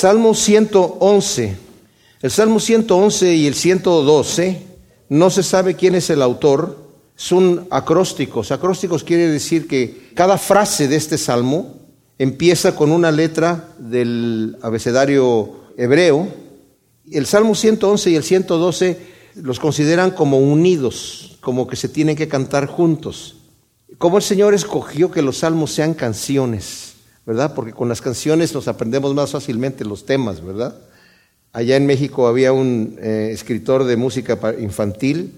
Salmo 111. El Salmo 111 y el 112, no se sabe quién es el autor, son acrósticos. Acrósticos quiere decir que cada frase de este salmo empieza con una letra del abecedario hebreo. El Salmo 111 y el 112 los consideran como unidos, como que se tienen que cantar juntos. Como el Señor escogió que los salmos sean canciones, ¿verdad? Porque con las canciones nos aprendemos más fácilmente los temas, ¿verdad? Allá en México había un eh, escritor de música infantil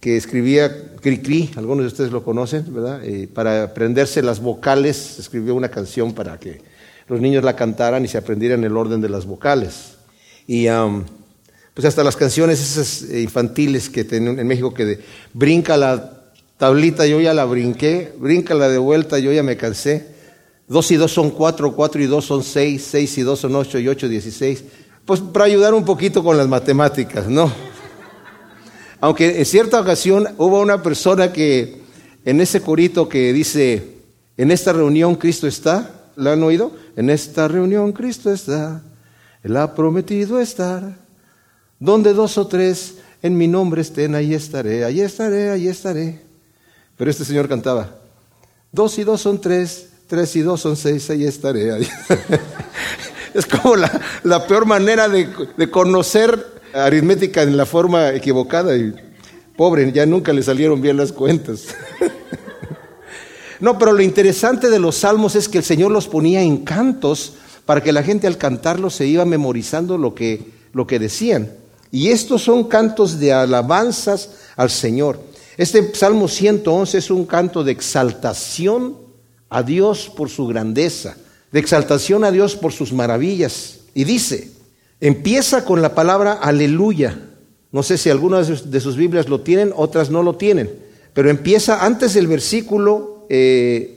que escribía Cri-Cri, algunos de ustedes lo conocen, ¿verdad? Eh, para aprenderse las vocales, escribió una canción para que los niños la cantaran y se aprendieran el orden de las vocales. Y pues hasta las canciones esas eh, infantiles que tienen en México que de, brinca la tablita, yo ya la brinqué, brinca la de vuelta, yo ya me cansé. Dos y dos son cuatro, cuatro y dos son seis, seis y dos son ocho y ocho dieciséis. Pues para ayudar un poquito con las matemáticas, ¿no? Aunque en cierta ocasión hubo una persona que en ese corito que dice, en esta reunión Cristo está, ¿la han oído? En esta reunión Cristo está, Él ha prometido estar. Donde dos o tres en mi nombre estén, ahí estaré, ahí estaré, ahí estaré. Pero este señor cantaba, dos y dos son tres, tres y dos son seis, ahí estaré. Ahí. es como la, peor manera de, de conocer aritmética en la forma equivocada y pobre, ya nunca le salieron bien las cuentas. no, pero lo interesante de los salmos es que el Señor los ponía en cantos para que la gente al cantarlos se iba memorizando lo que, lo que decían. Y estos son cantos de alabanzas al Señor. Este Salmo 111 es un canto de exaltación a Dios por su grandeza, de exaltación a Dios por sus maravillas. Y dice, Empieza con la palabra aleluya. No sé si algunas de sus Biblias lo tienen, otras no lo tienen. Pero empieza antes del versículo 1, eh,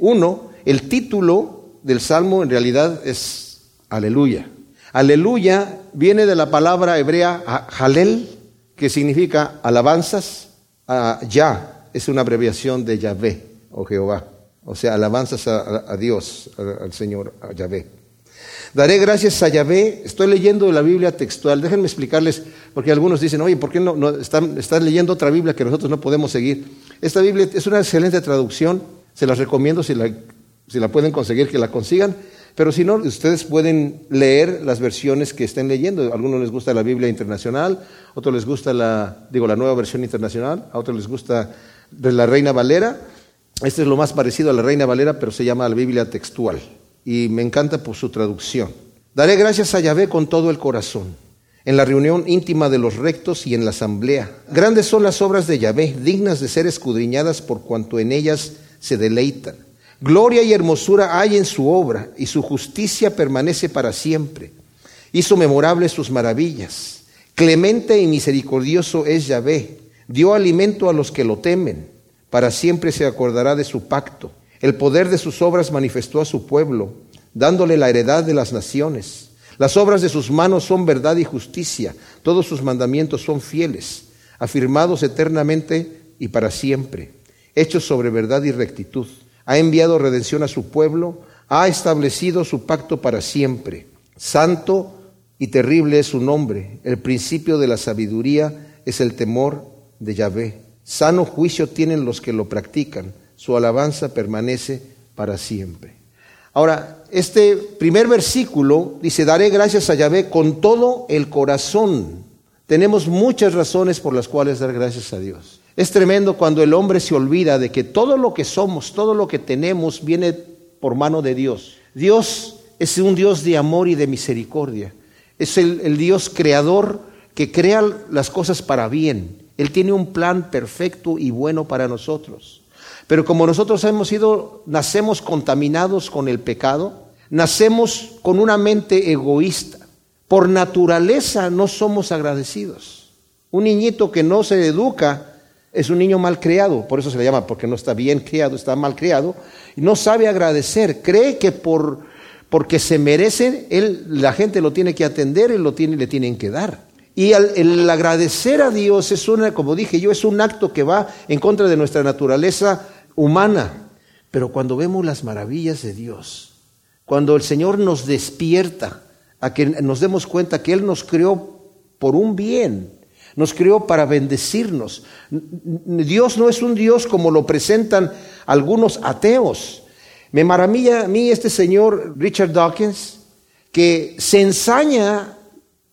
el título del salmo en realidad es aleluya. Aleluya viene de la palabra hebrea halel, que significa alabanzas. ya es una abreviación de Yahvé o Jehová. O sea, alabanzas a, Dios, al Señor, a Yahvé. Daré gracias a Yahvé. Estoy leyendo la Biblia textual. Déjenme explicarles, porque algunos dicen, oye, ¿por qué no, están, leyendo otra Biblia que nosotros no podemos seguir? Esta Biblia es una excelente traducción. Se las recomiendo si la, si la pueden conseguir, que la consigan. Pero si no, ustedes pueden leer las versiones que estén leyendo. A algunos les gusta la Biblia internacional, a otros les gusta la, digo, la nueva versión internacional, a otros les gusta la Reina Valera. Este es lo más parecido a la Reina Valera, pero se llama la Biblia textual y me encanta por su traducción. Daré gracias a Yahvé con todo el corazón, en la reunión íntima de los rectos y en la asamblea. Grandes son las obras de Yahvé, dignas de ser escudriñadas por cuanto en ellas se deleitan. Gloria y hermosura hay en su obra, y su justicia permanece para siempre. Hizo memorables sus maravillas. Clemente y misericordioso es Yahvé. Dio alimento a los que lo temen. Para siempre se acordará de su pacto el poder de sus obras manifestó a su pueblo, dándole la heredad de las naciones. Las obras de sus manos son verdad y justicia, todos sus mandamientos son fieles, afirmados eternamente y para siempre, hechos sobre verdad y rectitud. Ha enviado redención a su pueblo, ha establecido su pacto para siempre. Santo y terrible es su nombre, el principio de la sabiduría es el temor de Yahvé. Sano juicio tienen los que lo practican su alabanza permanece para siempre. Ahora, este primer versículo dice, daré gracias a Yahvé con todo el corazón. Tenemos muchas razones por las cuales dar gracias a Dios. Es tremendo cuando el hombre se olvida de que todo lo que somos, todo lo que tenemos viene por mano de Dios. Dios es un Dios de amor y de misericordia. Es el, el Dios creador que crea las cosas para bien. Él tiene un plan perfecto y bueno para nosotros. Pero como nosotros hemos sido, nacemos contaminados con el pecado, nacemos con una mente egoísta. Por naturaleza no somos agradecidos. Un niñito que no se educa es un niño mal criado, por eso se le llama, porque no está bien criado, está mal criado, y no sabe agradecer, cree que por, porque se merece, él, la gente lo tiene que atender y lo tiene, le tienen que dar. Y el agradecer a Dios es una, como dije yo, es un acto que va en contra de nuestra naturaleza humana. Pero cuando vemos las maravillas de Dios, cuando el Señor nos despierta a que nos demos cuenta que Él nos creó por un bien, nos creó para bendecirnos. Dios no es un Dios como lo presentan algunos ateos. Me maravilla a mí este señor Richard Dawkins, que se ensaña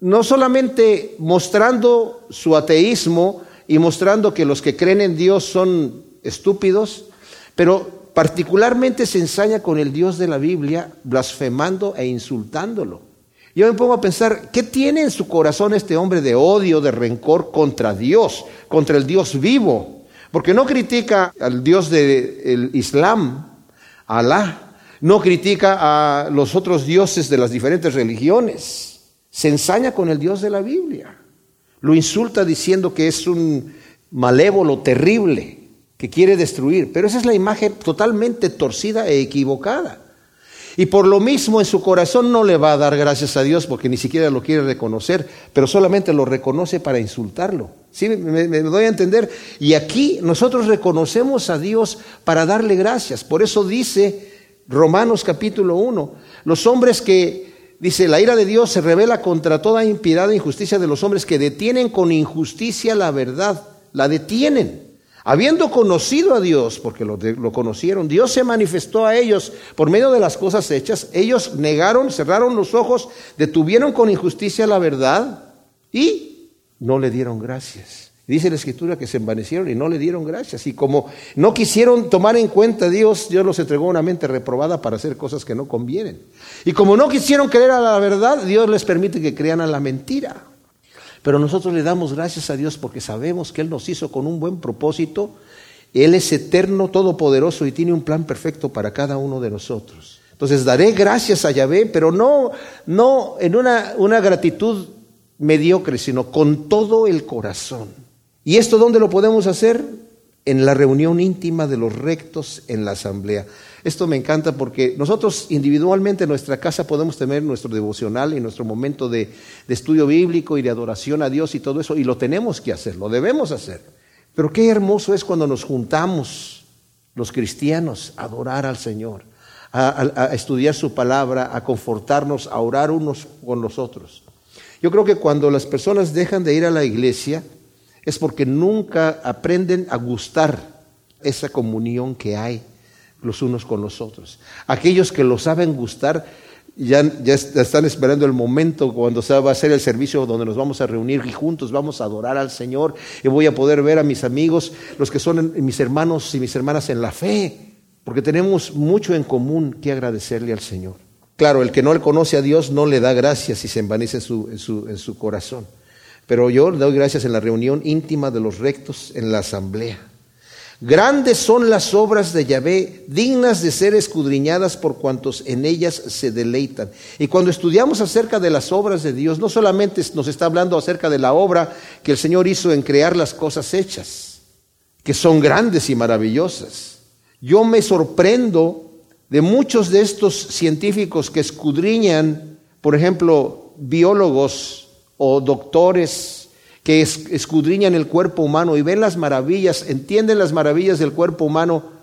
no solamente mostrando su ateísmo y mostrando que los que creen en Dios son estúpidos, pero particularmente se ensaña con el Dios de la Biblia, blasfemando e insultándolo. Yo me pongo a pensar, ¿qué tiene en su corazón este hombre de odio, de rencor contra Dios, contra el Dios vivo? Porque no critica al Dios del Islam, Alá, no critica a los otros dioses de las diferentes religiones se ensaña con el Dios de la Biblia. Lo insulta diciendo que es un malévolo terrible que quiere destruir. Pero esa es la imagen totalmente torcida e equivocada. Y por lo mismo en su corazón no le va a dar gracias a Dios porque ni siquiera lo quiere reconocer, pero solamente lo reconoce para insultarlo. ¿Sí? Me, doy a entender. Y aquí nosotros reconocemos a Dios para darle gracias. Por eso dice Romanos capítulo 1, los hombres que Dice, la ira de Dios se revela contra toda impiedad e injusticia de los hombres que detienen con injusticia la verdad, la detienen. Habiendo conocido a Dios, porque lo, lo, conocieron, Dios se manifestó a ellos por medio de las cosas hechas, ellos negaron, cerraron los ojos, detuvieron con injusticia la verdad y no le dieron gracias. Dice la escritura que se envanecieron y no le dieron gracias. Y como no quisieron tomar en cuenta a Dios, Dios los entregó una mente reprobada para hacer cosas que no convienen. Y como no quisieron creer a la verdad, Dios les permite que crean a la mentira. Pero nosotros le damos gracias a Dios porque sabemos que Él nos hizo con un buen propósito. Él es eterno, todopoderoso y tiene un plan perfecto para cada uno de nosotros. Entonces daré gracias a Yahvé, pero no, no en una, una gratitud mediocre, sino con todo el corazón. ¿Y esto dónde lo podemos hacer? En la reunión íntima de los rectos en la asamblea. Esto me encanta porque nosotros individualmente en nuestra casa podemos tener nuestro devocional y nuestro momento de, estudio bíblico y de adoración a Dios y todo eso, y lo tenemos que hacer, lo debemos hacer. Pero qué hermoso es cuando nos juntamos los cristianos a adorar al Señor, a, estudiar su palabra, a confortarnos, a orar unos con los otros. Yo creo que cuando las personas dejan de ir a la iglesia, es porque nunca aprenden a gustar esa comunión que hay los unos con los otros. Aquellos que lo saben gustar ya, ya están esperando el momento cuando se va a hacer el servicio donde nos vamos a reunir y juntos vamos a adorar al Señor y voy a poder ver a mis amigos, los que son mis hermanos y mis hermanas en la fe, porque tenemos mucho en común que agradecerle al Señor. Claro, el que no le conoce a Dios no le da gracias y se envanece en su corazón. Pero yo le doy gracias en la reunión íntima de los rectos en la asamblea. Grandes son las obras de Yahvé, dignas de ser escudriñadas por cuantos en ellas se deleitan. Y cuando estudiamos acerca de las obras de Dios, no solamente nos está hablando acerca de la obra que el Señor hizo en crear las cosas hechas, que son grandes y maravillosas. Yo me sorprendo de muchos de estos científicos que escudriñan, por ejemplo, biólogos, o doctores que escudriñan el cuerpo humano y ven las maravillas, entienden las maravillas del cuerpo humano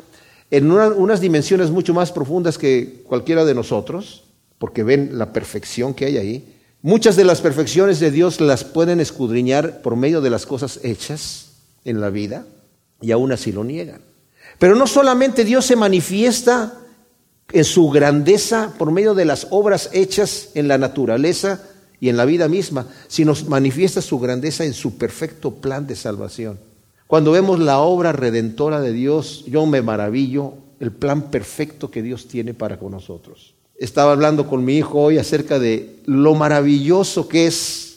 en unas dimensiones mucho más profundas que cualquiera de nosotros, porque ven la perfección que hay ahí. Muchas de las perfecciones de Dios las pueden escudriñar por medio de las cosas hechas en la vida y aún así lo niegan. Pero no solamente Dios se manifiesta en su grandeza por medio de las obras hechas en la naturaleza, y en la vida misma, si nos manifiesta su grandeza en su perfecto plan de salvación. Cuando vemos la obra redentora de Dios, yo me maravillo el plan perfecto que Dios tiene para con nosotros. Estaba hablando con mi hijo hoy acerca de lo maravilloso que es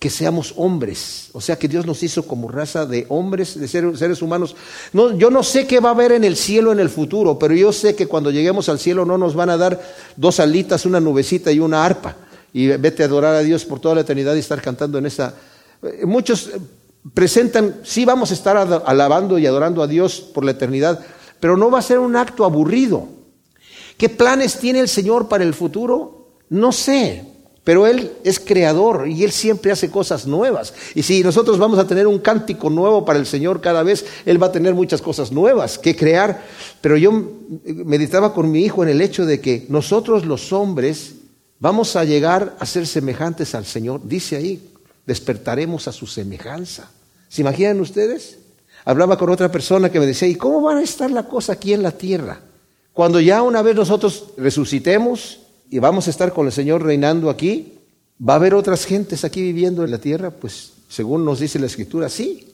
que seamos hombres, o sea que Dios nos hizo como raza de hombres, de seres humanos. No, yo no sé qué va a haber en el cielo en el futuro, pero yo sé que cuando lleguemos al cielo no nos van a dar dos alitas, una nubecita y una arpa y vete a adorar a Dios por toda la eternidad y estar cantando en esa... Eh, muchos eh, presentan, sí vamos a estar alabando y adorando a Dios por la eternidad, pero no va a ser un acto aburrido. ¿Qué planes tiene el Señor para el futuro? No sé, pero Él es creador y Él siempre hace cosas nuevas. Y si nosotros vamos a tener un cántico nuevo para el Señor cada vez, Él va a tener muchas cosas nuevas que crear. Pero yo meditaba con mi hijo en el hecho de que nosotros los hombres Vamos a llegar a ser semejantes al Señor. Dice ahí, despertaremos a su semejanza. ¿Se imaginan ustedes? Hablaba con otra persona que me decía, ¿y cómo va a estar la cosa aquí en la tierra? Cuando ya una vez nosotros resucitemos y vamos a estar con el Señor reinando aquí, ¿va a haber otras gentes aquí viviendo en la tierra? Pues según nos dice la Escritura, sí.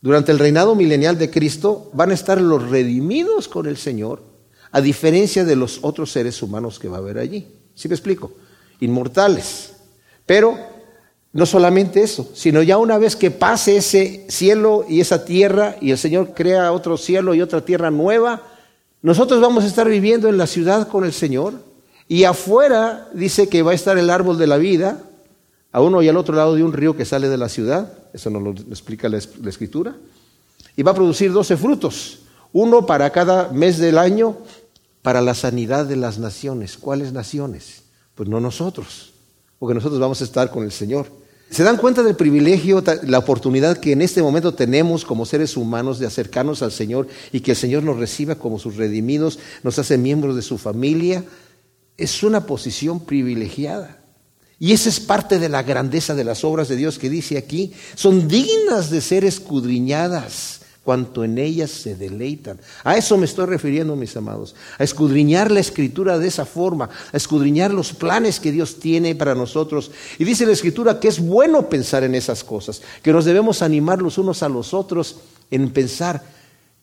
Durante el reinado milenial de Cristo van a estar los redimidos con el Señor, a diferencia de los otros seres humanos que va a haber allí. ¿Sí me explico? Inmortales. Pero no solamente eso, sino ya una vez que pase ese cielo y esa tierra y el Señor crea otro cielo y otra tierra nueva, nosotros vamos a estar viviendo en la ciudad con el Señor y afuera dice que va a estar el árbol de la vida, a uno y al otro lado de un río que sale de la ciudad, eso nos lo explica la, escritura, y va a producir doce frutos, uno para cada mes del año, para la sanidad de las naciones. ¿Cuáles naciones? Pues no nosotros, porque nosotros vamos a estar con el Señor. ¿Se dan cuenta del privilegio, la oportunidad que en este momento tenemos como seres humanos de acercarnos al Señor y que el Señor nos reciba como sus redimidos, nos hace miembros de su familia? Es una posición privilegiada. Y esa es parte de la grandeza de las obras de Dios que dice aquí. Son dignas de ser escudriñadas cuanto en ellas se deleitan. A eso me estoy refiriendo, mis amados, a escudriñar la escritura de esa forma, a escudriñar los planes que Dios tiene para nosotros. Y dice la escritura que es bueno pensar en esas cosas, que nos debemos animar los unos a los otros en pensar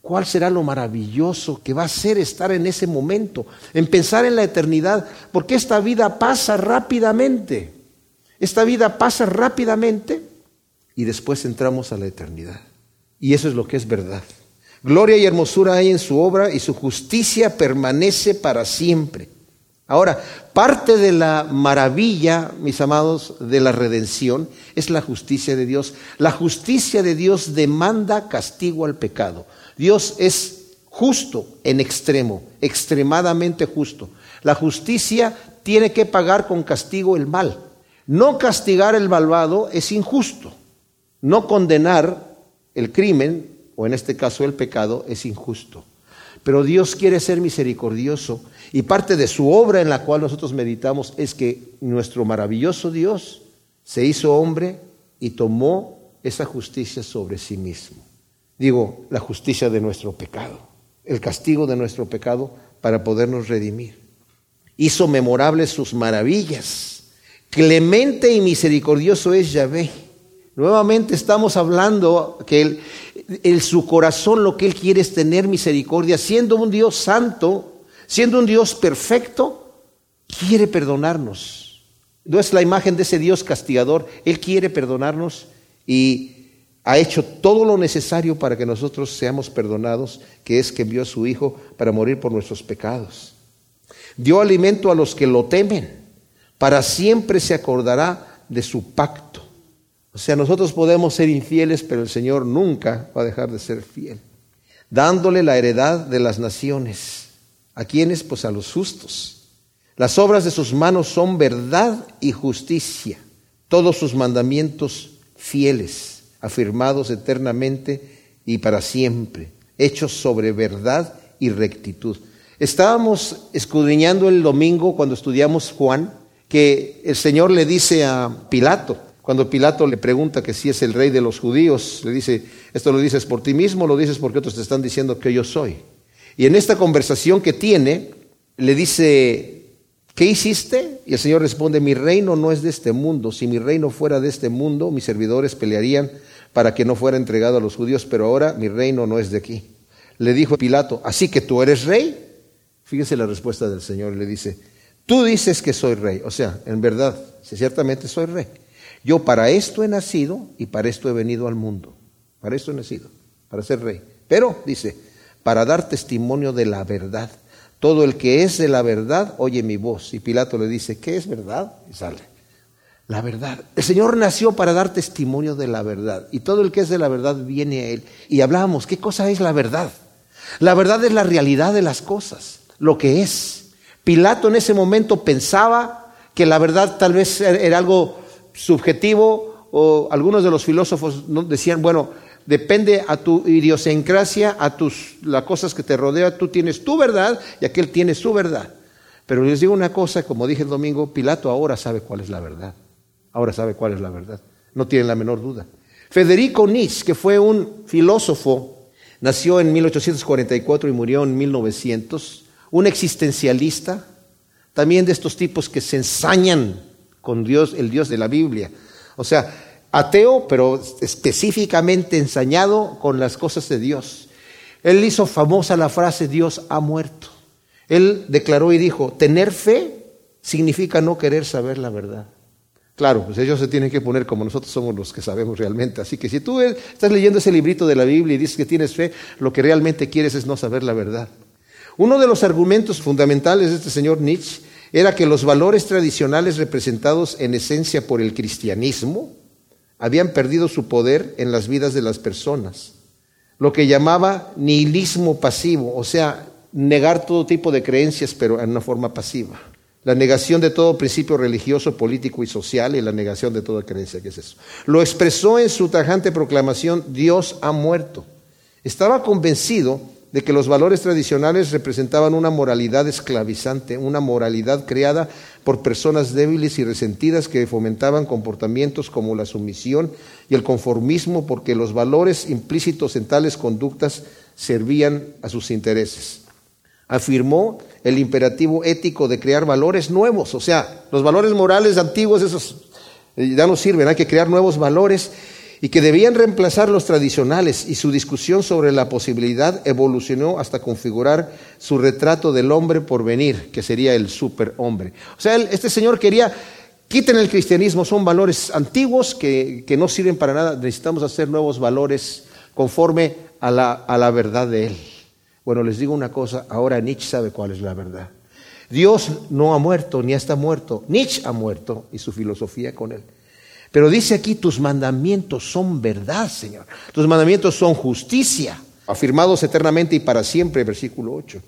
cuál será lo maravilloso que va a ser estar en ese momento, en pensar en la eternidad, porque esta vida pasa rápidamente. Esta vida pasa rápidamente y después entramos a la eternidad. Y eso es lo que es verdad. Gloria y hermosura hay en su obra y su justicia permanece para siempre. Ahora, parte de la maravilla, mis amados, de la redención es la justicia de Dios. La justicia de Dios demanda castigo al pecado. Dios es justo en extremo, extremadamente justo. La justicia tiene que pagar con castigo el mal. No castigar el malvado es injusto. No condenar el crimen, o en este caso el pecado, es injusto. Pero Dios quiere ser misericordioso y parte de su obra en la cual nosotros meditamos es que nuestro maravilloso Dios se hizo hombre y tomó esa justicia sobre sí mismo. Digo, la justicia de nuestro pecado, el castigo de nuestro pecado para podernos redimir. Hizo memorables sus maravillas. Clemente y misericordioso es Yahvé Nuevamente estamos hablando que en su corazón lo que Él quiere es tener misericordia, siendo un Dios santo, siendo un Dios perfecto, quiere perdonarnos. No es la imagen de ese Dios castigador, Él quiere perdonarnos y ha hecho todo lo necesario para que nosotros seamos perdonados, que es que envió a su Hijo para morir por nuestros pecados. Dio alimento a los que lo temen, para siempre se acordará de su pacto. O sea, nosotros podemos ser infieles, pero el Señor nunca va a dejar de ser fiel. Dándole la heredad de las naciones. ¿A quiénes? Pues a los justos. Las obras de sus manos son verdad y justicia. Todos sus mandamientos fieles, afirmados eternamente y para siempre, hechos sobre verdad y rectitud. Estábamos escudriñando el domingo cuando estudiamos Juan, que el Señor le dice a Pilato, cuando Pilato le pregunta que si es el rey de los judíos, le dice, esto lo dices por ti mismo, lo dices porque otros te están diciendo que yo soy. Y en esta conversación que tiene, le dice, ¿qué hiciste? Y el Señor responde, mi reino no es de este mundo. Si mi reino fuera de este mundo, mis servidores pelearían para que no fuera entregado a los judíos, pero ahora mi reino no es de aquí. Le dijo Pilato, ¿así que tú eres rey? Fíjese la respuesta del Señor, le dice, tú dices que soy rey. O sea, en verdad, si ciertamente soy rey. Yo para esto he nacido y para esto he venido al mundo. Para esto he nacido, para ser rey. Pero, dice, para dar testimonio de la verdad. Todo el que es de la verdad oye mi voz. Y Pilato le dice, ¿qué es verdad? Y sale. La verdad. El Señor nació para dar testimonio de la verdad. Y todo el que es de la verdad viene a Él. Y hablábamos, ¿qué cosa es la verdad? La verdad es la realidad de las cosas, lo que es. Pilato en ese momento pensaba que la verdad tal vez era algo subjetivo o algunos de los filósofos decían, bueno, depende a tu idiosincrasia, a tus las cosas que te rodean, tú tienes tu verdad y aquel tiene su verdad. Pero les digo una cosa, como dije el domingo, Pilato ahora sabe cuál es la verdad. Ahora sabe cuál es la verdad. No tiene la menor duda. Federico Nietzsche, que fue un filósofo, nació en 1844 y murió en 1900, un existencialista, también de estos tipos que se ensañan con Dios, el Dios de la Biblia. O sea, ateo, pero específicamente ensañado con las cosas de Dios. Él hizo famosa la frase Dios ha muerto. Él declaró y dijo, tener fe significa no querer saber la verdad. Claro, pues ellos se tienen que poner como nosotros somos los que sabemos realmente. Así que si tú estás leyendo ese librito de la Biblia y dices que tienes fe, lo que realmente quieres es no saber la verdad. Uno de los argumentos fundamentales de este señor Nietzsche era que los valores tradicionales representados en esencia por el cristianismo habían perdido su poder en las vidas de las personas. Lo que llamaba nihilismo pasivo, o sea, negar todo tipo de creencias, pero en una forma pasiva. La negación de todo principio religioso, político y social y la negación de toda creencia, ¿qué es eso? Lo expresó en su tajante proclamación, Dios ha muerto. Estaba convencido de que los valores tradicionales representaban una moralidad esclavizante, una moralidad creada por personas débiles y resentidas que fomentaban comportamientos como la sumisión y el conformismo porque los valores implícitos en tales conductas servían a sus intereses. Afirmó el imperativo ético de crear valores nuevos, o sea, los valores morales antiguos, esos eh, ya no sirven, hay que crear nuevos valores y que debían reemplazar los tradicionales y su discusión sobre la posibilidad evolucionó hasta configurar su retrato del hombre por venir, que sería el superhombre. O sea, este señor quería, quiten el cristianismo, son valores antiguos que, que no sirven para nada, necesitamos hacer nuevos valores conforme a la, a la verdad de él. Bueno, les digo una cosa, ahora Nietzsche sabe cuál es la verdad. Dios no ha muerto ni está muerto, Nietzsche ha muerto y su filosofía con él. Pero dice aquí, tus mandamientos son verdad, Señor. Tus mandamientos son justicia, afirmados eternamente y para siempre, versículo 8.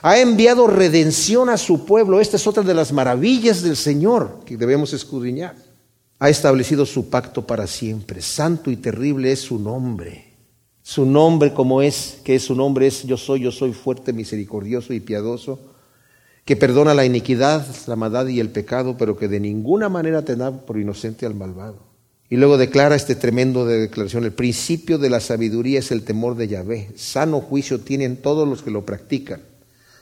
Ha enviado redención a su pueblo. Esta es otra de las maravillas del Señor que debemos escudriñar. Ha establecido su pacto para siempre. Santo y terrible es su nombre. Su nombre como es, que es su nombre es yo soy, yo soy fuerte, misericordioso y piadoso, que perdona la iniquidad, la maldad y el pecado, pero que de ninguna manera te da por inocente al malvado. Y luego declara este tremendo de declaración, el principio de la sabiduría es el temor de Yahvé, sano juicio tienen todos los que lo practican,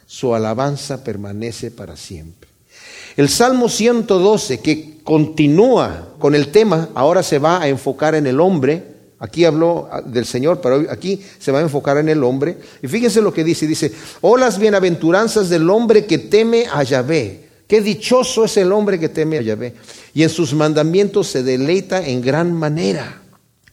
su alabanza permanece para siempre. El Salmo 112, que continúa con el tema, ahora se va a enfocar en el hombre, Aquí habló ah, del Señor, pero aquí se va a enfocar en el hombre. Y fíjense lo que dice, dice, oh las bienaventuranzas del hombre que teme a Yahvé. Qué dichoso es el hombre que teme a Yahvé. Y en sus mandamientos se deleita en gran manera,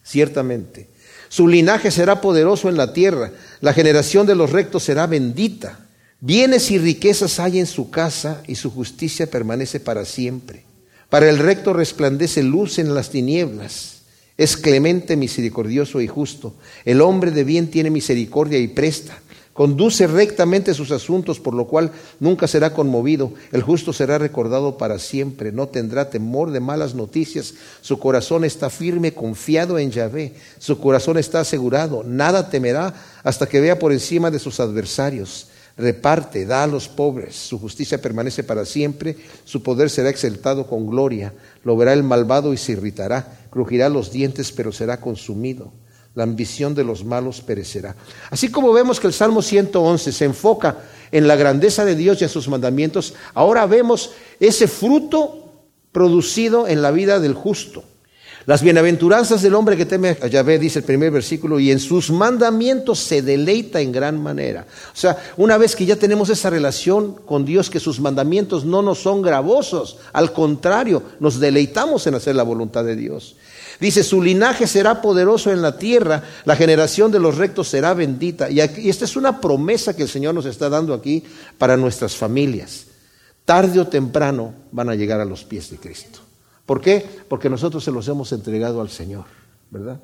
ciertamente. Su linaje será poderoso en la tierra, la generación de los rectos será bendita. Bienes y riquezas hay en su casa y su justicia permanece para siempre. Para el recto resplandece luz en las tinieblas es clemente, misericordioso y justo. El hombre de bien tiene misericordia y presta. Conduce rectamente sus asuntos, por lo cual nunca será conmovido. El justo será recordado para siempre. No tendrá temor de malas noticias. Su corazón está firme, confiado en Yahvé. Su corazón está asegurado. Nada temerá hasta que vea por encima de sus adversarios reparte, da a los pobres, su justicia permanece para siempre, su poder será exaltado con gloria, lo verá el malvado y se irritará, crujirá los dientes pero será consumido, la ambición de los malos perecerá. Así como vemos que el Salmo 111 se enfoca en la grandeza de Dios y en sus mandamientos, ahora vemos ese fruto producido en la vida del justo. Las bienaventuranzas del hombre que teme a Yahvé, dice el primer versículo, y en sus mandamientos se deleita en gran manera. O sea, una vez que ya tenemos esa relación con Dios, que sus mandamientos no nos son gravosos, al contrario, nos deleitamos en hacer la voluntad de Dios. Dice, su linaje será poderoso en la tierra, la generación de los rectos será bendita. Y, y esta es una promesa que el Señor nos está dando aquí para nuestras familias. Tarde o temprano van a llegar a los pies de Cristo. ¿Por qué? Porque nosotros se los hemos entregado al Señor, ¿verdad?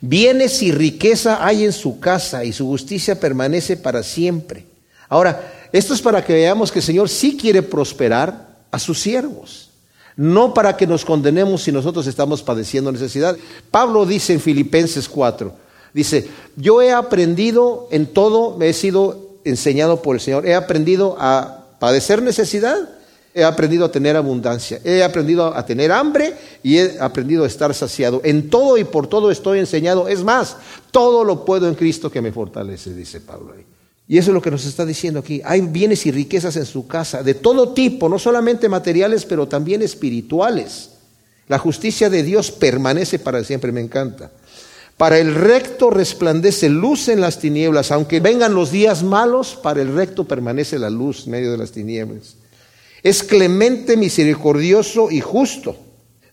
Bienes y riqueza hay en su casa y su justicia permanece para siempre. Ahora, esto es para que veamos que el Señor sí quiere prosperar a sus siervos, no para que nos condenemos si nosotros estamos padeciendo necesidad. Pablo dice en Filipenses 4, dice, yo he aprendido en todo, me he sido enseñado por el Señor, he aprendido a padecer necesidad, he aprendido a tener abundancia, he aprendido a tener hambre y he aprendido a estar saciado. En todo y por todo estoy enseñado. Es más, todo lo puedo en Cristo que me fortalece, dice Pablo ahí. Y eso es lo que nos está diciendo aquí. Hay bienes y riquezas en su casa, de todo tipo, no solamente materiales, pero también espirituales. La justicia de Dios permanece para siempre, me encanta. Para el recto resplandece luz en las tinieblas, aunque vengan los días malos, para el recto permanece la luz en medio de las tinieblas. Es clemente, misericordioso y justo.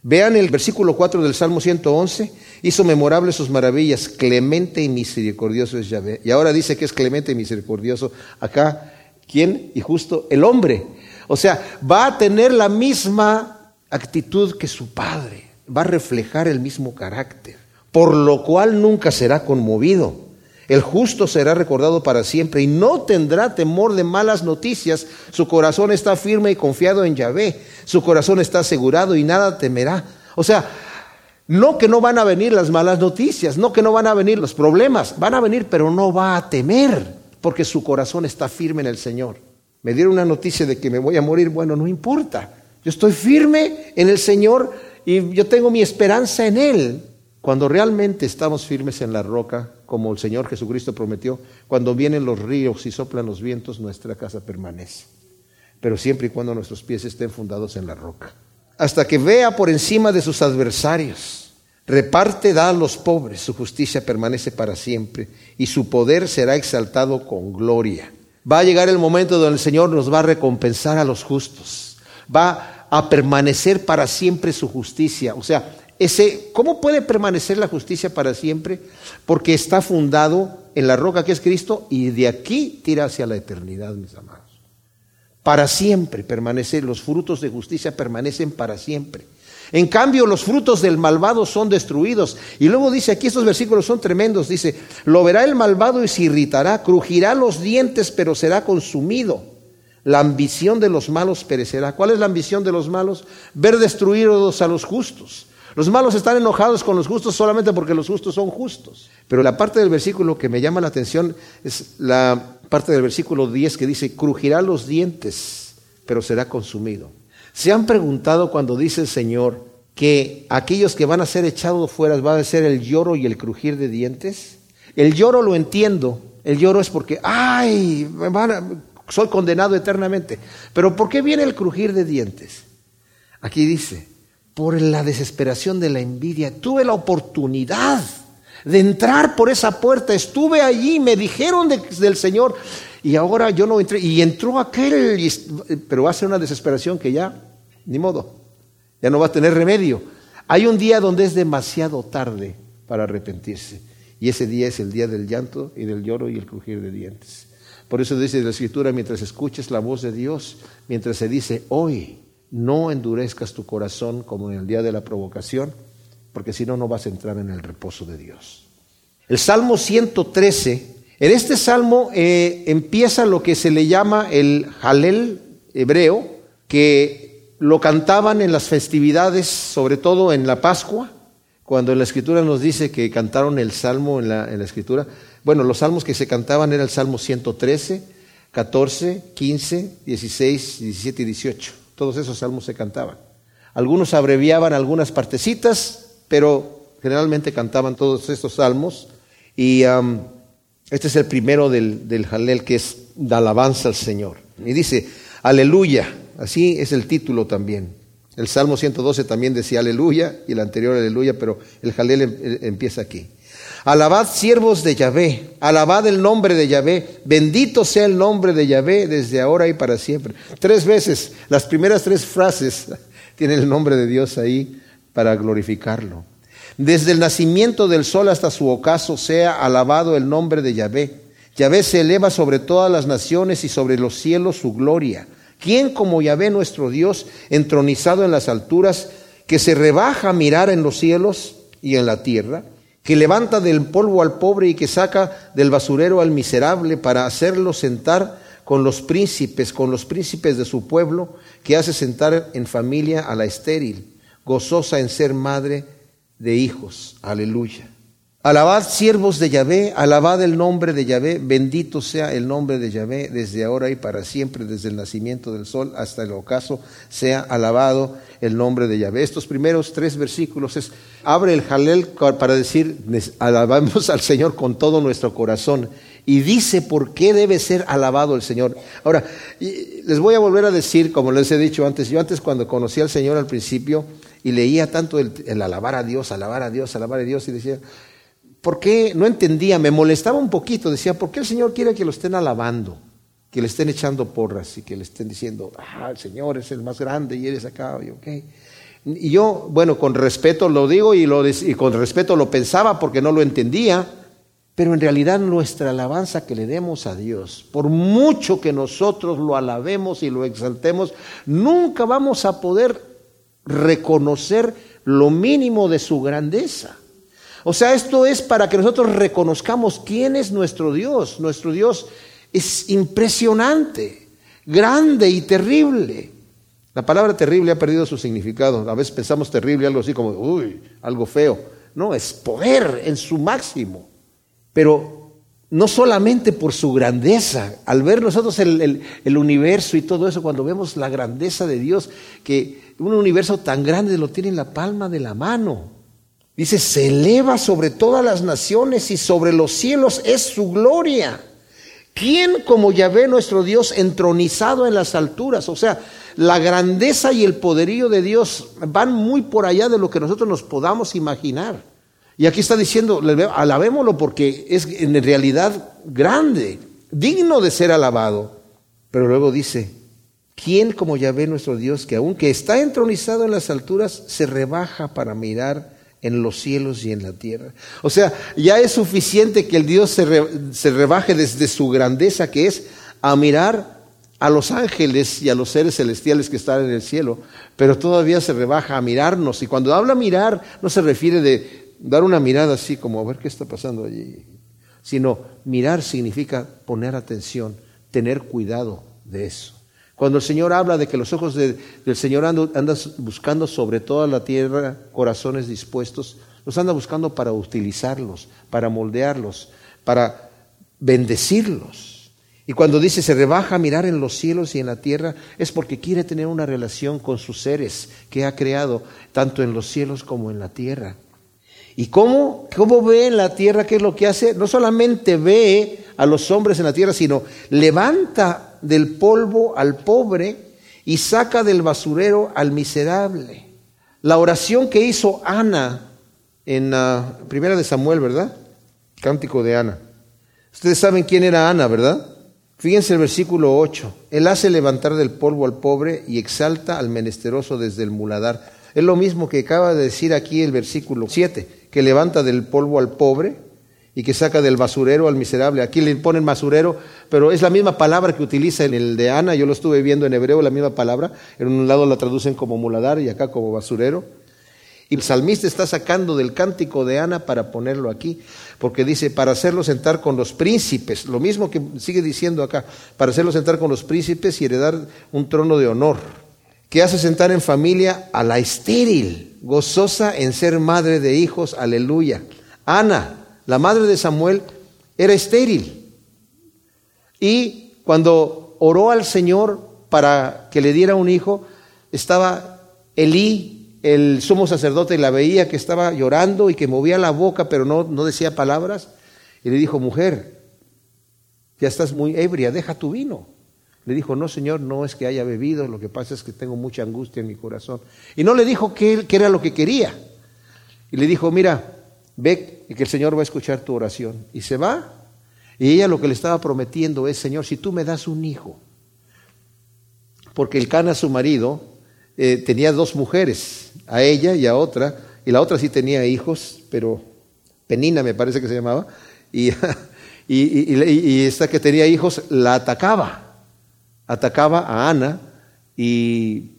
Vean el versículo 4 del Salmo 111, hizo memorables sus maravillas, clemente y misericordioso es Yahvé. Y ahora dice que es clemente y misericordioso. Acá, ¿quién? Y justo el hombre. O sea, va a tener la misma actitud que su padre, va a reflejar el mismo carácter, por lo cual nunca será conmovido. El justo será recordado para siempre y no tendrá temor de malas noticias. Su corazón está firme y confiado en Yahvé. Su corazón está asegurado y nada temerá. O sea, no que no van a venir las malas noticias, no que no van a venir los problemas, van a venir, pero no va a temer, porque su corazón está firme en el Señor. Me dieron una noticia de que me voy a morir, bueno, no importa. Yo estoy firme en el Señor y yo tengo mi esperanza en Él. Cuando realmente estamos firmes en la roca, como el Señor Jesucristo prometió, cuando vienen los ríos y soplan los vientos, nuestra casa permanece. Pero siempre y cuando nuestros pies estén fundados en la roca. Hasta que vea por encima de sus adversarios. Reparte, da a los pobres, su justicia permanece para siempre y su poder será exaltado con gloria. Va a llegar el momento donde el Señor nos va a recompensar a los justos. Va a permanecer para siempre su justicia. O sea, ese, ¿Cómo puede permanecer la justicia para siempre? Porque está fundado en la roca que es Cristo y de aquí tira hacia la eternidad, mis amados. Para siempre permanecer, los frutos de justicia permanecen para siempre. En cambio, los frutos del malvado son destruidos. Y luego dice, aquí estos versículos son tremendos, dice, lo verá el malvado y se irritará, crujirá los dientes, pero será consumido. La ambición de los malos perecerá. ¿Cuál es la ambición de los malos? Ver destruidos a los justos. Los malos están enojados con los justos solamente porque los justos son justos. Pero la parte del versículo que me llama la atención es la parte del versículo 10 que dice, crujirá los dientes, pero será consumido. ¿Se han preguntado cuando dice el Señor que aquellos que van a ser echados fuera van a ser el lloro y el crujir de dientes? El lloro lo entiendo. El lloro es porque, ay, soy condenado eternamente. Pero ¿por qué viene el crujir de dientes? Aquí dice, por la desesperación de la envidia, tuve la oportunidad de entrar por esa puerta, estuve allí, me dijeron del Señor y ahora yo no entré y entró aquel, pero va a ser una desesperación que ya, ni modo, ya no va a tener remedio. Hay un día donde es demasiado tarde para arrepentirse y ese día es el día del llanto y del lloro y el crujir de dientes. Por eso dice la Escritura, mientras escuches la voz de Dios, mientras se dice hoy, no endurezcas tu corazón como en el día de la provocación, porque si no, no vas a entrar en el reposo de Dios. El Salmo 113, en este salmo eh, empieza lo que se le llama el Halel hebreo, que lo cantaban en las festividades, sobre todo en la Pascua, cuando en la Escritura nos dice que cantaron el salmo en la, en la Escritura. Bueno, los salmos que se cantaban era el Salmo 113, 14, 15, 16, 17 y 18 todos esos salmos se cantaban. Algunos abreviaban algunas partecitas, pero generalmente cantaban todos estos salmos. Y este es el primero del, del Jalel, que es de alabanza al Señor. Y dice, aleluya, así es el título también. El Salmo 112 también decía aleluya y el anterior aleluya, pero el Jalel em, empieza aquí. Alabad siervos de Yahvé, alabad el nombre de Yahvé, bendito sea el nombre de Yahvé desde ahora y para siempre. Tres veces, las primeras tres frases tienen el nombre de Dios ahí para glorificarlo. Desde el nacimiento del sol hasta su ocaso sea alabado el nombre de Yahvé. Yahvé se eleva sobre todas las naciones y sobre los cielos su gloria. ¿Quién como Yahvé nuestro Dios, entronizado en las alturas, que se rebaja a mirar en los cielos y en la tierra? Que levanta del polvo al pobre y que saca del basurero al miserable para hacerlo sentar con los príncipes, con los príncipes de su pueblo, que hace sentar en familia a la estéril, gozosa en ser madre de hijos. Aleluya. Alabad siervos de Yahvé, alabad el nombre de Yahvé, bendito sea el nombre de Yahvé desde ahora y para siempre, desde el nacimiento del sol hasta el ocaso, sea alabado el nombre de Yahvé. Estos primeros tres versículos es, abre el jalel para decir, alabamos al Señor con todo nuestro corazón y dice por qué debe ser alabado el Señor. Ahora, les voy a volver a decir, como les he dicho antes, yo antes cuando conocí al Señor al principio y leía tanto el, el alabar a Dios, alabar a Dios, alabar a Dios y decía, ¿Por qué? No entendía, me molestaba un poquito. Decía, ¿por qué el Señor quiere que lo estén alabando? Que le estén echando porras y que le estén diciendo, ah, el Señor es el más grande y eres acá. Y, okay. y yo, bueno, con respeto lo digo y con respeto lo pensaba porque no lo entendía. Pero en realidad nuestra alabanza que le demos a Dios, por mucho que nosotros lo alabemos y lo exaltemos, nunca vamos a poder reconocer lo mínimo de su grandeza. O sea, esto es para que nosotros reconozcamos quién es nuestro Dios. Nuestro Dios es impresionante, grande y terrible. La palabra terrible ha perdido su significado. A veces pensamos terrible, algo así como, uy, algo feo. No, es poder en su máximo. Pero no solamente por su grandeza, al ver nosotros el, el, universo y todo eso, cuando vemos la grandeza de Dios, que un universo tan grande lo tiene en la palma de la mano. Dice, se eleva sobre todas las naciones y sobre los cielos es su gloria. ¿Quién como Yahvé nuestro Dios entronizado en las alturas? O sea, la grandeza y el poderío de Dios van muy por allá de lo que nosotros nos podamos imaginar. Y aquí está diciendo, alabémoslo porque es en realidad grande, digno de ser alabado. Pero luego dice, ¿quién como Yahvé nuestro Dios que aunque está entronizado en las alturas, se rebaja para mirar en los cielos y en la tierra. O sea, ya es suficiente que el Dios se, rebaje desde su grandeza que es a mirar a los ángeles y a los seres celestiales que están en el cielo, pero todavía se rebaja a mirarnos. Y cuando habla mirar, no se refiere de dar una mirada así como a ver qué está pasando allí, sino mirar significa poner atención, tener cuidado de eso. Cuando el Señor habla de que los ojos del Señor andan, buscando sobre toda la tierra corazones dispuestos, los anda buscando para utilizarlos, para moldearlos, para bendecirlos. Y cuando dice se rebaja a mirar en los cielos y en la tierra, es porque quiere tener una relación con sus seres que ha creado, tanto en los cielos como en la tierra. ¿Y cómo, cómo ve en la tierra qué es lo que hace? No solamente ve a los hombres en la tierra, sino levanta del polvo al pobre y saca del basurero al miserable. La oración que hizo Ana en la primera de Samuel, ¿verdad? Cántico de Ana. Ustedes saben quién era Ana, ¿verdad? Fíjense el versículo 8. Él hace levantar del polvo al pobre y exalta al menesteroso desde el muladar. Es lo mismo que acaba de decir aquí el versículo 7, que levanta del polvo al pobre y que saca del basurero al miserable. Aquí le ponen basurero, pero es la misma palabra que utiliza en el de Ana, yo lo estuve viendo en hebreo, la misma palabra, en un lado la traducen como muladar y acá como basurero. Y el salmista está sacando del cántico de Ana para ponerlo aquí, porque dice, para hacerlo sentar con los príncipes, lo mismo que sigue diciendo acá, para hacerlo sentar con los príncipes y heredar un trono de honor, que hace sentar en familia a la estéril, gozosa en ser madre de hijos, aleluya. Ana, la madre de Samuel, era estéril. Y cuando oró al Señor para que le diera un hijo, estaba Elí, el sumo sacerdote, y la veía que estaba llorando y que movía la boca, pero no, no decía palabras. Y le dijo, mujer, ya estás muy ebria, deja tu vino. Le dijo, no, Señor, no es que haya bebido, lo que pasa es que tengo mucha angustia en mi corazón. Y no le dijo qué, qué era lo que quería. Y le dijo, mira, ve que el Señor va a escuchar tu oración. Y se va. Y ella lo que le estaba prometiendo es, Señor, si tú me das un hijo, porque el Cana, su marido, eh, tenía dos mujeres, a ella y a otra, y la otra sí tenía hijos, pero Penina me parece que se llamaba, y, y, y esta que tenía hijos la atacaba, atacaba a Ana, y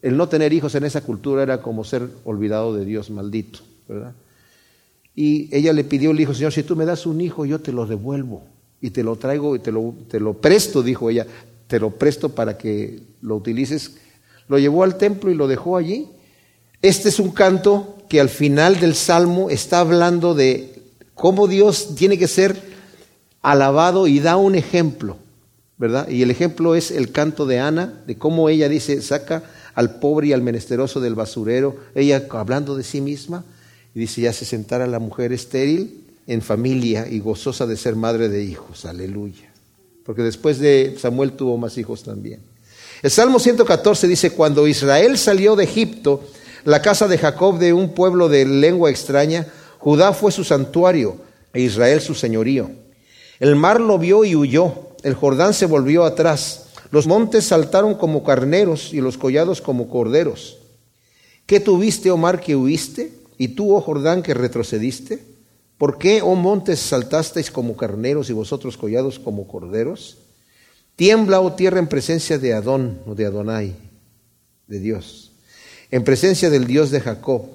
el no tener hijos en esa cultura era como ser olvidado de Dios maldito, ¿verdad? Y ella le pidió, le dijo, Señor, si tú me das un hijo, yo te lo devuelvo y te lo traigo y te lo, te lo presto, dijo ella, te lo presto para que lo utilices. Lo llevó al templo y lo dejó allí. Este es un canto que al final del salmo está hablando de cómo Dios tiene que ser alabado y da un ejemplo, ¿verdad? Y el ejemplo es el canto de Ana, de cómo ella dice, saca al pobre y al menesteroso del basurero, ella hablando de sí misma, y dice, ya se sentara la mujer estéril en familia y gozosa de ser madre de hijos, aleluya. Porque después de Samuel tuvo más hijos también. El Salmo 114 dice, cuando Israel salió de Egipto, la casa de Jacob de un pueblo de lengua extraña, Judá fue su santuario e Israel su señorío. El mar lo vio y huyó, el Jordán se volvió atrás, los montes saltaron como carneros y los collados como corderos. ¿Qué tuviste, oh mar, que huiste? ¿Y tú, oh Jordán, que retrocediste? ¿Por qué, oh montes, saltasteis como carneros y vosotros collados como corderos? Tiembla, oh tierra, en presencia de Adón o de Adonai, de Dios, en presencia del Dios de Jacob,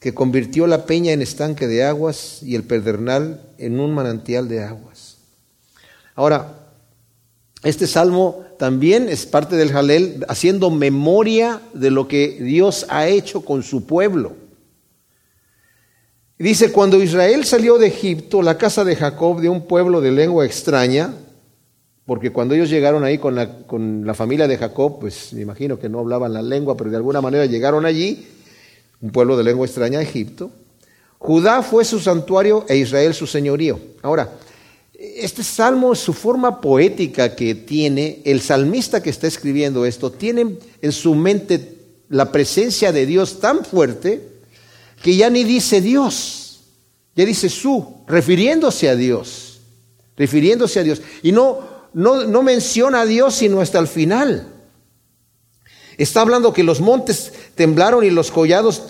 que convirtió la peña en estanque de aguas y el pedernal en un manantial de aguas. Ahora, este salmo también es parte del Jalel, haciendo memoria de lo que Dios ha hecho con su pueblo. Dice, cuando Israel salió de Egipto, la casa de Jacob, de un pueblo de lengua extraña, porque cuando ellos llegaron ahí con la, con la familia de Jacob, pues me imagino que no hablaban la lengua, pero de alguna manera llegaron allí, un pueblo de lengua extraña, Egipto. Judá fue su santuario e Israel su señorío. Ahora, este salmo, su forma poética que tiene, el salmista que está escribiendo esto, tiene en su mente la presencia de Dios tan fuerte, que ya ni dice Dios, ya dice su, refiriéndose a Dios, refiriéndose a Dios. Y no, no, no menciona a Dios sino hasta el final. Está hablando que los montes temblaron y los collados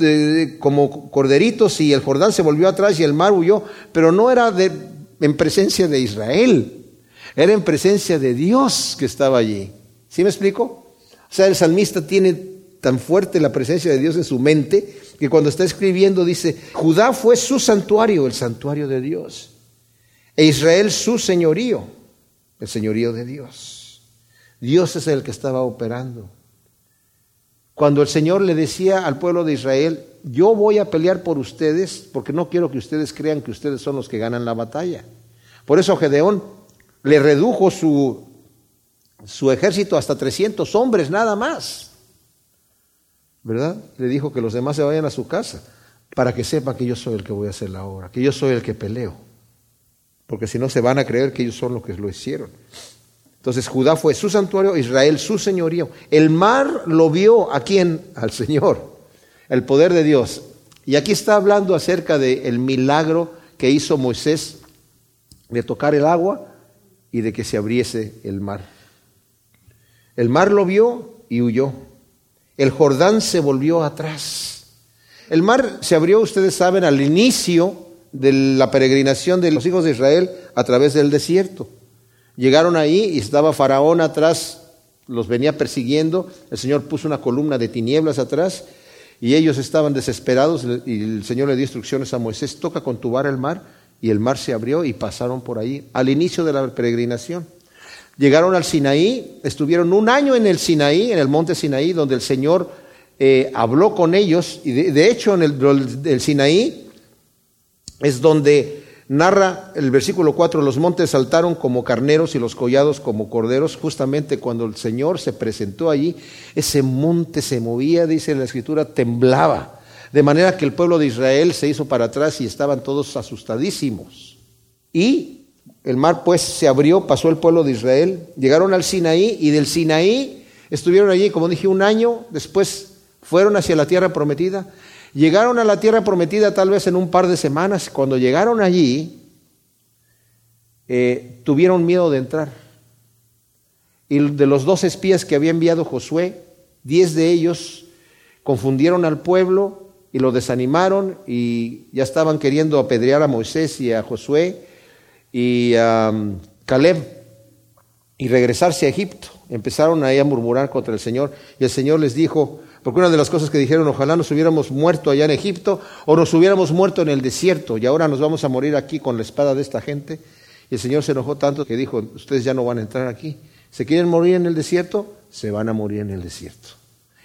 como corderitos y el Jordán se volvió atrás y el mar huyó, pero no era de, en presencia de Israel, era en presencia de Dios que estaba allí. ¿Sí me explico? O sea, el salmista tiene tan fuerte la presencia de Dios en su mente que cuando está escribiendo dice, Judá fue su santuario, el santuario de Dios, e Israel su señorío, el señorío de Dios. Dios es el que estaba operando. Cuando el Señor le decía al pueblo de Israel, yo voy a pelear por ustedes porque no quiero que ustedes crean que ustedes son los que ganan la batalla. Por eso Gedeón le redujo su, su ejército hasta 300 hombres nada más. ¿Verdad? Le dijo que los demás se vayan a su casa para que sepan que yo soy el que voy a hacer la obra, que yo soy el que peleo. Porque si no se van a creer que ellos son los que lo hicieron. Entonces Judá fue su santuario, Israel su señorío. El mar lo vio a quién? Al Señor, el poder de Dios. Y aquí está hablando acerca del milagro que hizo Moisés de tocar el agua y de que se abriese el mar. El mar lo vio y huyó. El Jordán se volvió atrás. El mar se abrió, ustedes saben, al inicio de la peregrinación de los hijos de Israel a través del desierto. Llegaron ahí y estaba Faraón atrás, los venía persiguiendo, el Señor puso una columna de tinieblas atrás y ellos estaban desesperados y el Señor le dio instrucciones a Moisés, toca con tu vara el mar y el mar se abrió y pasaron por ahí al inicio de la peregrinación. Llegaron al Sinaí, estuvieron un año en el Sinaí, en el monte Sinaí, donde el Señor eh, habló con ellos. Y de, hecho, en el, Sinaí es donde narra el versículo 4, los montes saltaron como carneros y los collados como corderos, justamente cuando el Señor se presentó allí, ese monte se movía, dice la escritura, temblaba, de manera que el pueblo de Israel se hizo para atrás y estaban todos asustadísimos. Y el mar pues se abrió, pasó el pueblo de Israel, llegaron al Sinaí y del Sinaí estuvieron allí, como dije, un año, después fueron hacia la tierra prometida. Llegaron a la tierra prometida tal vez en un par de semanas. Cuando llegaron allí, eh, tuvieron miedo de entrar. Y de los dos espías que había enviado Josué, diez de ellos confundieron al pueblo y lo desanimaron y ya estaban queriendo apedrear a Moisés y a Josué y Caleb y regresarse a Egipto. Empezaron ahí a murmurar contra el Señor y el Señor les dijo, porque una de las cosas que dijeron, ojalá nos hubiéramos muerto allá en Egipto o nos hubiéramos muerto en el desierto y ahora nos vamos a morir aquí con la espada de esta gente. Y el Señor se enojó tanto que dijo, ustedes ya no van a entrar aquí. ¿Se quieren morir en el desierto? Se van a morir en el desierto.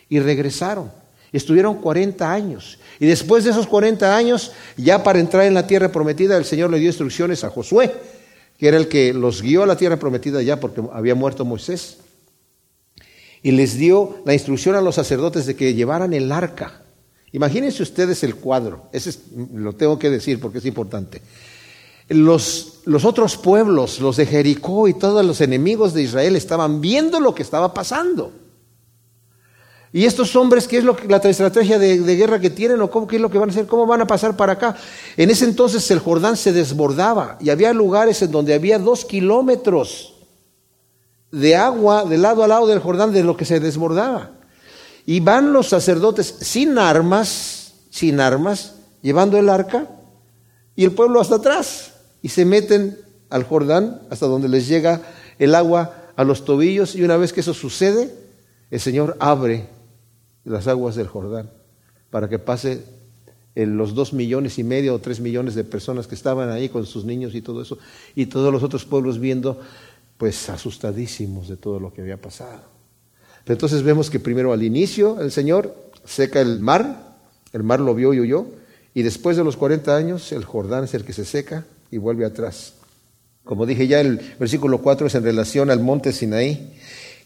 Y regresaron. Estuvieron 40 años. Y después de esos 40 años, ya para entrar en la tierra prometida, el Señor le dio instrucciones a Josué, que era el que los guió a la tierra prometida ya porque había muerto Moisés. Y les dio la instrucción a los sacerdotes de que llevaran el arca. Imagínense ustedes el cuadro, ese lo tengo que decir porque es importante. Los, los otros pueblos, los de Jericó y todos los enemigos de Israel estaban viendo lo que estaba pasando. Y estos hombres, ¿qué es lo que, la estrategia de, guerra que tienen o cómo, qué es lo que van a hacer? ¿Cómo van a pasar para acá? En ese entonces el Jordán se desbordaba y había lugares en donde había dos kilómetros de agua de lado a lado del Jordán de lo que se desbordaba. Y van los sacerdotes sin armas, sin armas, llevando el arca y el pueblo hasta atrás. Y se meten al Jordán hasta donde les llega el agua a los tobillos y una vez que eso sucede, el Señor abre las aguas del Jordán, para que pase los dos millones y medio o tres millones de personas que estaban ahí con sus niños y todo eso, y todos los otros pueblos viendo, pues asustadísimos de todo lo que había pasado. Pero entonces vemos que primero al inicio el Señor seca el mar, el mar lo vio y huyó, y después de los 40 años el Jordán es el que se seca y vuelve atrás. Como dije ya, el versículo 4 es en relación al monte Sinaí.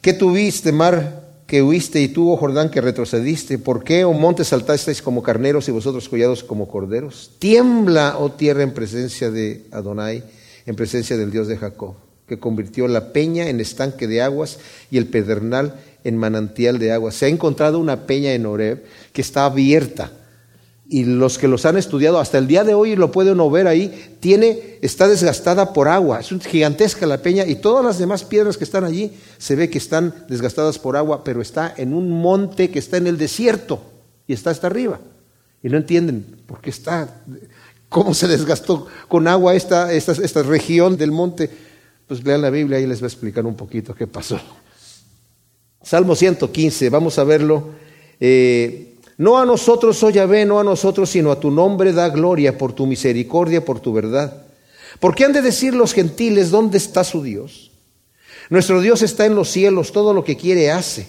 ¿Qué tuviste, mar, que huiste y tú, oh Jordán, que retrocediste? ¿Por qué, oh monte, saltasteis como carneros y vosotros collados como corderos? Tiembla, oh tierra, en presencia de Adonai, en presencia del Dios de Jacob, que convirtió la peña en estanque de aguas y el pedernal en manantial de aguas. Se ha encontrado una peña en Oreb que está abierta y los que los han estudiado hasta el día de hoy lo pueden ver ahí, tiene, está desgastada por agua, es gigantesca la peña y todas las demás piedras que están allí se ve que están desgastadas por agua, pero está en un monte que está en el desierto y está hasta arriba. Y no entienden por qué está, cómo se desgastó con agua esta, esta, esta región del monte. Pues lean la Biblia y les va a explicar un poquito qué pasó. Salmo 115, vamos a verlo. Eh, no a nosotros, oh Yahvé, no a nosotros, sino a tu nombre da gloria por tu misericordia, por tu verdad. ¿Por qué han de decir los gentiles dónde está su Dios? Nuestro Dios está en los cielos, todo lo que quiere hace.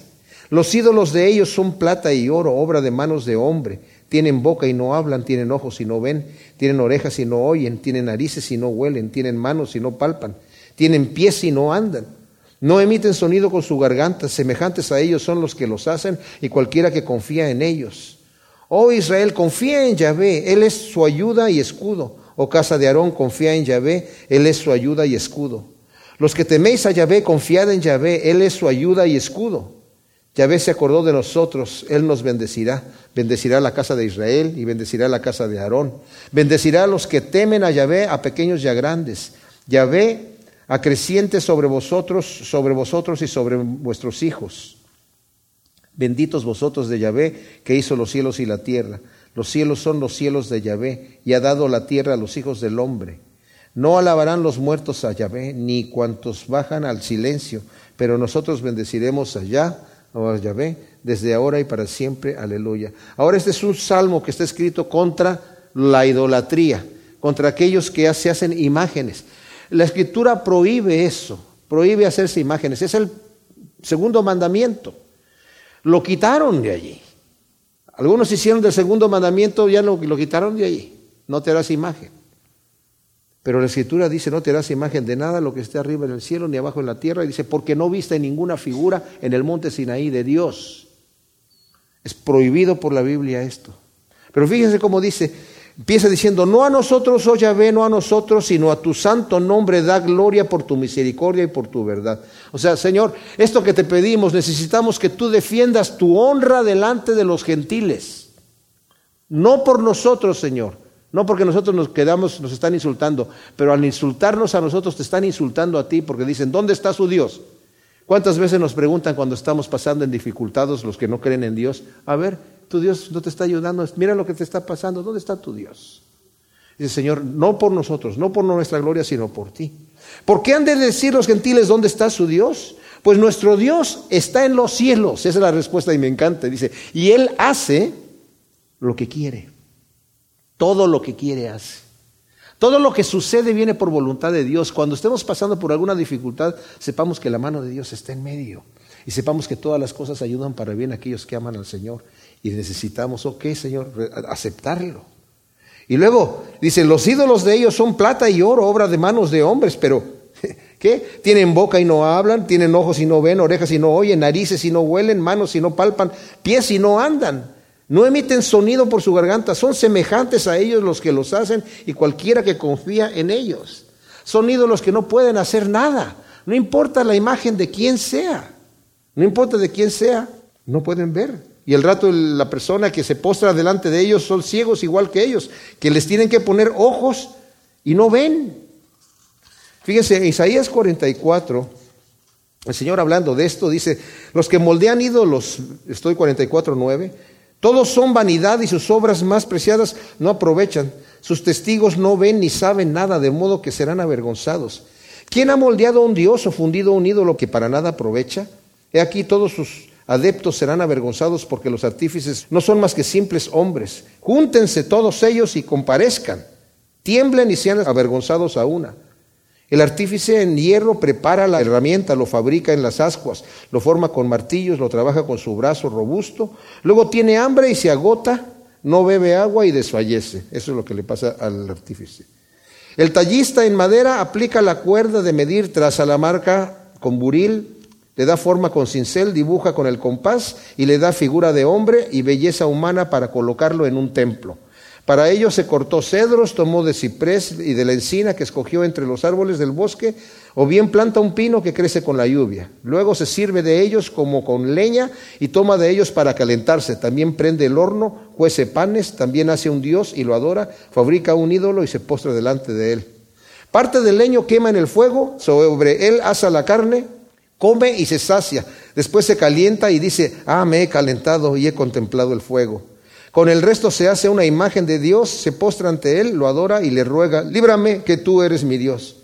Los ídolos de ellos son plata y oro, obra de manos de hombre. Tienen boca y no hablan, tienen ojos y no ven, tienen orejas y no oyen, tienen narices y no huelen, tienen manos y no palpan, tienen pies y no andan no emiten sonido con su garganta, semejantes a ellos son los que los hacen y cualquiera que confía en ellos. Oh Israel, confía en Yahvé, Él es su ayuda y escudo. Oh casa de Aarón, confía en Yahvé, Él es su ayuda y escudo. Los que teméis a Yahvé, confiad en Yahvé, Él es su ayuda y escudo. Yahvé se acordó de nosotros, Él nos bendecirá. Bendecirá la casa de Israel y bendecirá la casa de Aarón. Bendecirá a los que temen a Yahvé, a pequeños y a grandes. Yahvé acreciente sobre vosotros, sobre vosotros y sobre vuestros hijos. Benditos vosotros de Yahvé, que hizo los cielos y la tierra. Los cielos son los cielos de Yahvé, y ha dado la tierra a los hijos del hombre. No alabarán los muertos a Yahvé, ni cuantos bajan al silencio, pero nosotros bendeciremos allá, a Yahvé, desde ahora y para siempre. Aleluya. Ahora este es un salmo que está escrito contra la idolatría, contra aquellos que se hacen imágenes. La escritura prohíbe eso, prohíbe hacerse imágenes. Es el segundo mandamiento. Lo quitaron de allí. Algunos hicieron del segundo mandamiento, ya lo, lo quitaron de allí. No te harás imagen. Pero la escritura dice, no te harás imagen de nada, lo que esté arriba en el cielo ni abajo en la tierra. Y dice, porque no viste ninguna figura en el monte Sinaí de Dios. Es prohibido por la Biblia esto. Pero fíjense cómo dice, Empieza diciendo, no a nosotros, oh Yahvé, no a nosotros, sino a tu santo nombre da gloria por tu misericordia y por tu verdad. O sea, Señor, esto que te pedimos, necesitamos que tú defiendas tu honra delante de los gentiles. No por nosotros, Señor, no porque nosotros nos quedamos, nos están insultando, pero al insultarnos a nosotros te están insultando a ti porque dicen, ¿dónde está su Dios? ¿Cuántas veces nos preguntan cuando estamos pasando en dificultades los que no creen en Dios? A ver, tu Dios no te está ayudando, mira lo que te está pasando, ¿dónde está tu Dios? Dice Señor, no por nosotros, no por nuestra gloria, sino por ti. ¿Por qué han de decir los gentiles dónde está su Dios? Pues nuestro Dios está en los cielos. Esa es la respuesta y me encanta. Dice, y Él hace lo que quiere. Todo lo que quiere hace. Todo lo que sucede viene por voluntad de Dios. Cuando estemos pasando por alguna dificultad, sepamos que la mano de Dios está en medio. Y sepamos que todas las cosas ayudan para bien a aquellos que aman al Señor Y necesitamos, ok, Señor, aceptarlo. Y luego dicen, los ídolos de ellos son plata y oro, obra de manos de hombres, pero ¿qué? Tienen boca y no hablan, tienen ojos y no ven, orejas y no oyen, narices y no huelen, manos y no palpan, pies y no andan. No emiten sonido por su garganta, son semejantes a ellos los que los hacen y cualquiera que confía en ellos. Son ídolos que no pueden hacer nada, no importa la imagen de quién sea, no importa de quién sea, no pueden ver. Y el rato la persona que se postra delante de ellos son ciegos igual que ellos, que les tienen que poner ojos y no ven. Fíjense, en Isaías 44, el Señor hablando de esto dice, los que moldean ídolos, estoy 44, 9, todos son vanidad y sus obras más preciadas no aprovechan. Sus testigos no ven ni saben nada, de modo que serán avergonzados. ¿Quién ha moldeado a un dios o fundido un ídolo que para nada aprovecha? He aquí todos sus adeptos serán avergonzados porque los artífices no son más que simples hombres. Júntense todos ellos y comparezcan. Tiemblen y sean avergonzados a una. El artífice en hierro prepara la herramienta, lo fabrica en las ascuas, lo forma con martillos, lo trabaja con su brazo robusto, luego tiene hambre y se agota, no bebe agua y desfallece. Eso es lo que le pasa al artífice. El tallista en madera aplica la cuerda de medir tras a la marca con buril le da forma con cincel, dibuja con el compás y le da figura de hombre y belleza humana para colocarlo en un templo. Para ello se cortó cedros, tomó de ciprés y de la encina que escogió entre los árboles del bosque, o bien planta un pino que crece con la lluvia. Luego se sirve de ellos como con leña y toma de ellos para calentarse. También prende el horno, cuece panes, también hace un dios y lo adora, fabrica un ídolo y se postra delante de él. Parte del leño quema en el fuego, sobre él asa la carne, come y se sacia. Después se calienta y dice, ah, me he calentado y he contemplado el fuego. Con el resto se hace una imagen de Dios, se postra ante Él, lo adora y le ruega, líbrame que tú eres mi Dios.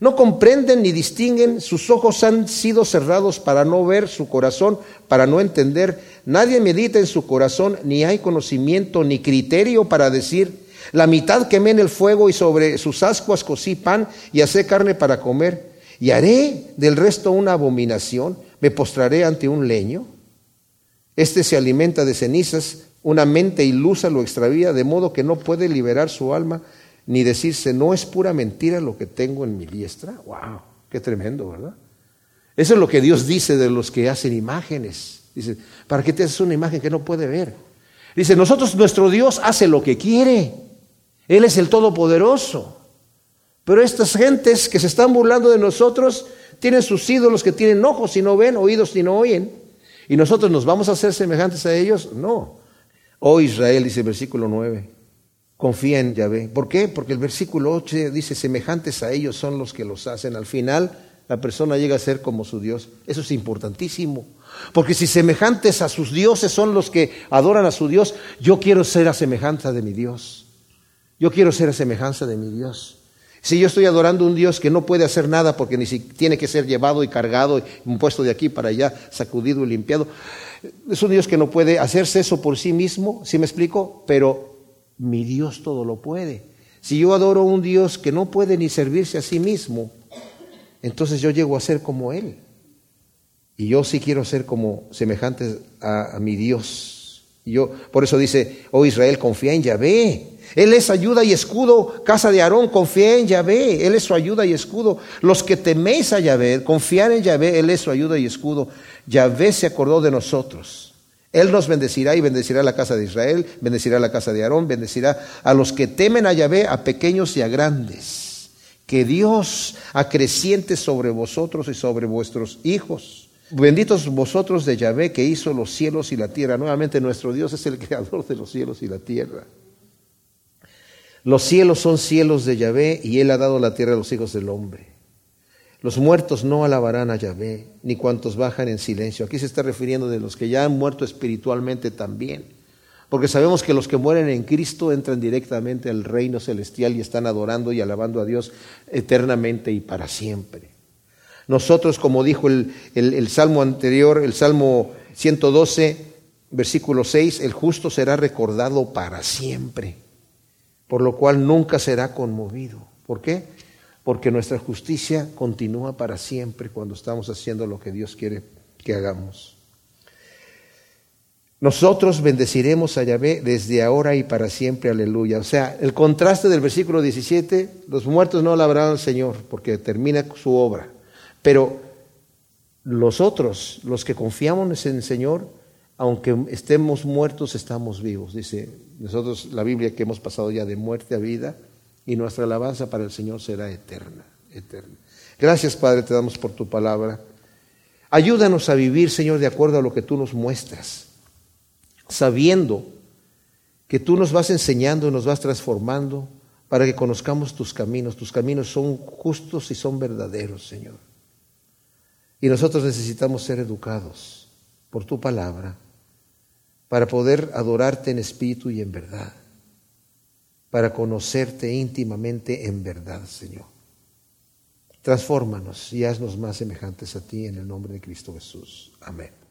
No comprenden ni distinguen, sus ojos han sido cerrados para no ver, su corazón para no entender. Nadie medita en su corazón, ni hay conocimiento ni criterio para decir, la mitad quemé en el fuego y sobre sus ascuas cocí pan y hacé carne para comer y haré del resto una abominación, me postraré ante un leño. Este se alimenta de cenizas, una mente ilusa lo extravía, de modo que no puede liberar su alma ni decirse, no es pura mentira lo que tengo en mi diestra. ¡Wow! Qué tremendo, ¿verdad? Eso es lo que Dios dice de los que hacen imágenes. Dice, ¿para qué te haces una imagen que no puede ver? Dice, nosotros, nuestro Dios hace lo que quiere. Él es el Todopoderoso. Pero estas gentes que se están burlando de nosotros tienen sus ídolos que tienen ojos y no ven, oídos y no oyen. ¿Y nosotros nos vamos a hacer semejantes a ellos? No. Oh Israel, dice el versículo 9, confía en Yahvé. ¿Por qué? Porque el versículo 8 dice, semejantes a ellos son los que los hacen. Al final, la persona llega a ser como su Dios. Eso es importantísimo. Porque si semejantes a sus dioses son los que adoran a su Dios, yo quiero ser a semejanza de mi Dios. Yo quiero ser a semejanza de mi Dios. Si yo estoy adorando a un Dios que no puede hacer nada porque ni si tiene que ser llevado y cargado, y puesto de aquí para allá, sacudido y limpiado, es un Dios que no puede hacerse eso por sí mismo, ¿sí me explico? Pero mi Dios todo lo puede. Si yo adoro a un Dios que no puede ni servirse a sí mismo, entonces yo llego a ser como Él. Y yo sí quiero ser como semejante a, a mi Dios. Y yo, por eso dice, oh Israel, confía en Yahvé. Él es ayuda y escudo. Casa de Aarón, confía en Yahvé. Él es su ayuda y escudo. Los que teméis a Yahvé, confiar en Yahvé, Él es su ayuda y escudo. Yahvé se acordó de nosotros. Él nos bendecirá y bendecirá la casa de Israel, bendecirá la casa de Aarón, bendecirá a los que temen a Yahvé, a pequeños y a grandes. Que Dios acreciente sobre vosotros y sobre vuestros hijos. Benditos vosotros de Yahvé que hizo los cielos y la tierra. Nuevamente nuestro Dios es el creador de los cielos y la tierra. Los cielos son cielos de Yahvé y Él ha dado la tierra a los hijos del hombre. Los muertos no alabarán a Yahvé, ni cuantos bajan en silencio. Aquí se está refiriendo de los que ya han muerto espiritualmente también. Porque sabemos que los que mueren en Cristo entran directamente al reino celestial y están adorando y alabando a Dios eternamente y para siempre. Nosotros, como dijo el, el salmo anterior, el salmo 112, versículo 6, el justo será recordado para siempre por lo cual nunca será conmovido. ¿Por qué? Porque nuestra justicia continúa para siempre cuando estamos haciendo lo que Dios quiere que hagamos. nosotros bendeciremos a Yahvé desde ahora y para siempre, aleluya. O sea, el contraste del versículo 17, los muertos no alabarán al Señor porque termina su obra, pero los otros, los que confiamos en el Señor, aunque estemos muertos, estamos vivos. Dice nosotros la Biblia que hemos pasado ya de muerte a vida y nuestra alabanza para el Señor será eterna, eterna. Gracias, Padre, te damos por tu palabra. Ayúdanos a vivir, Señor, de acuerdo a lo que tú nos muestras, sabiendo que tú nos vas enseñando y nos vas transformando para que conozcamos tus caminos. Tus caminos son justos y son verdaderos, Señor. Y nosotros necesitamos ser educados por tu palabra para poder adorarte en espíritu y en verdad, para conocerte íntimamente en verdad, Señor. Transfórmanos y haznos más semejantes a ti en el nombre de Cristo Jesús. Amén.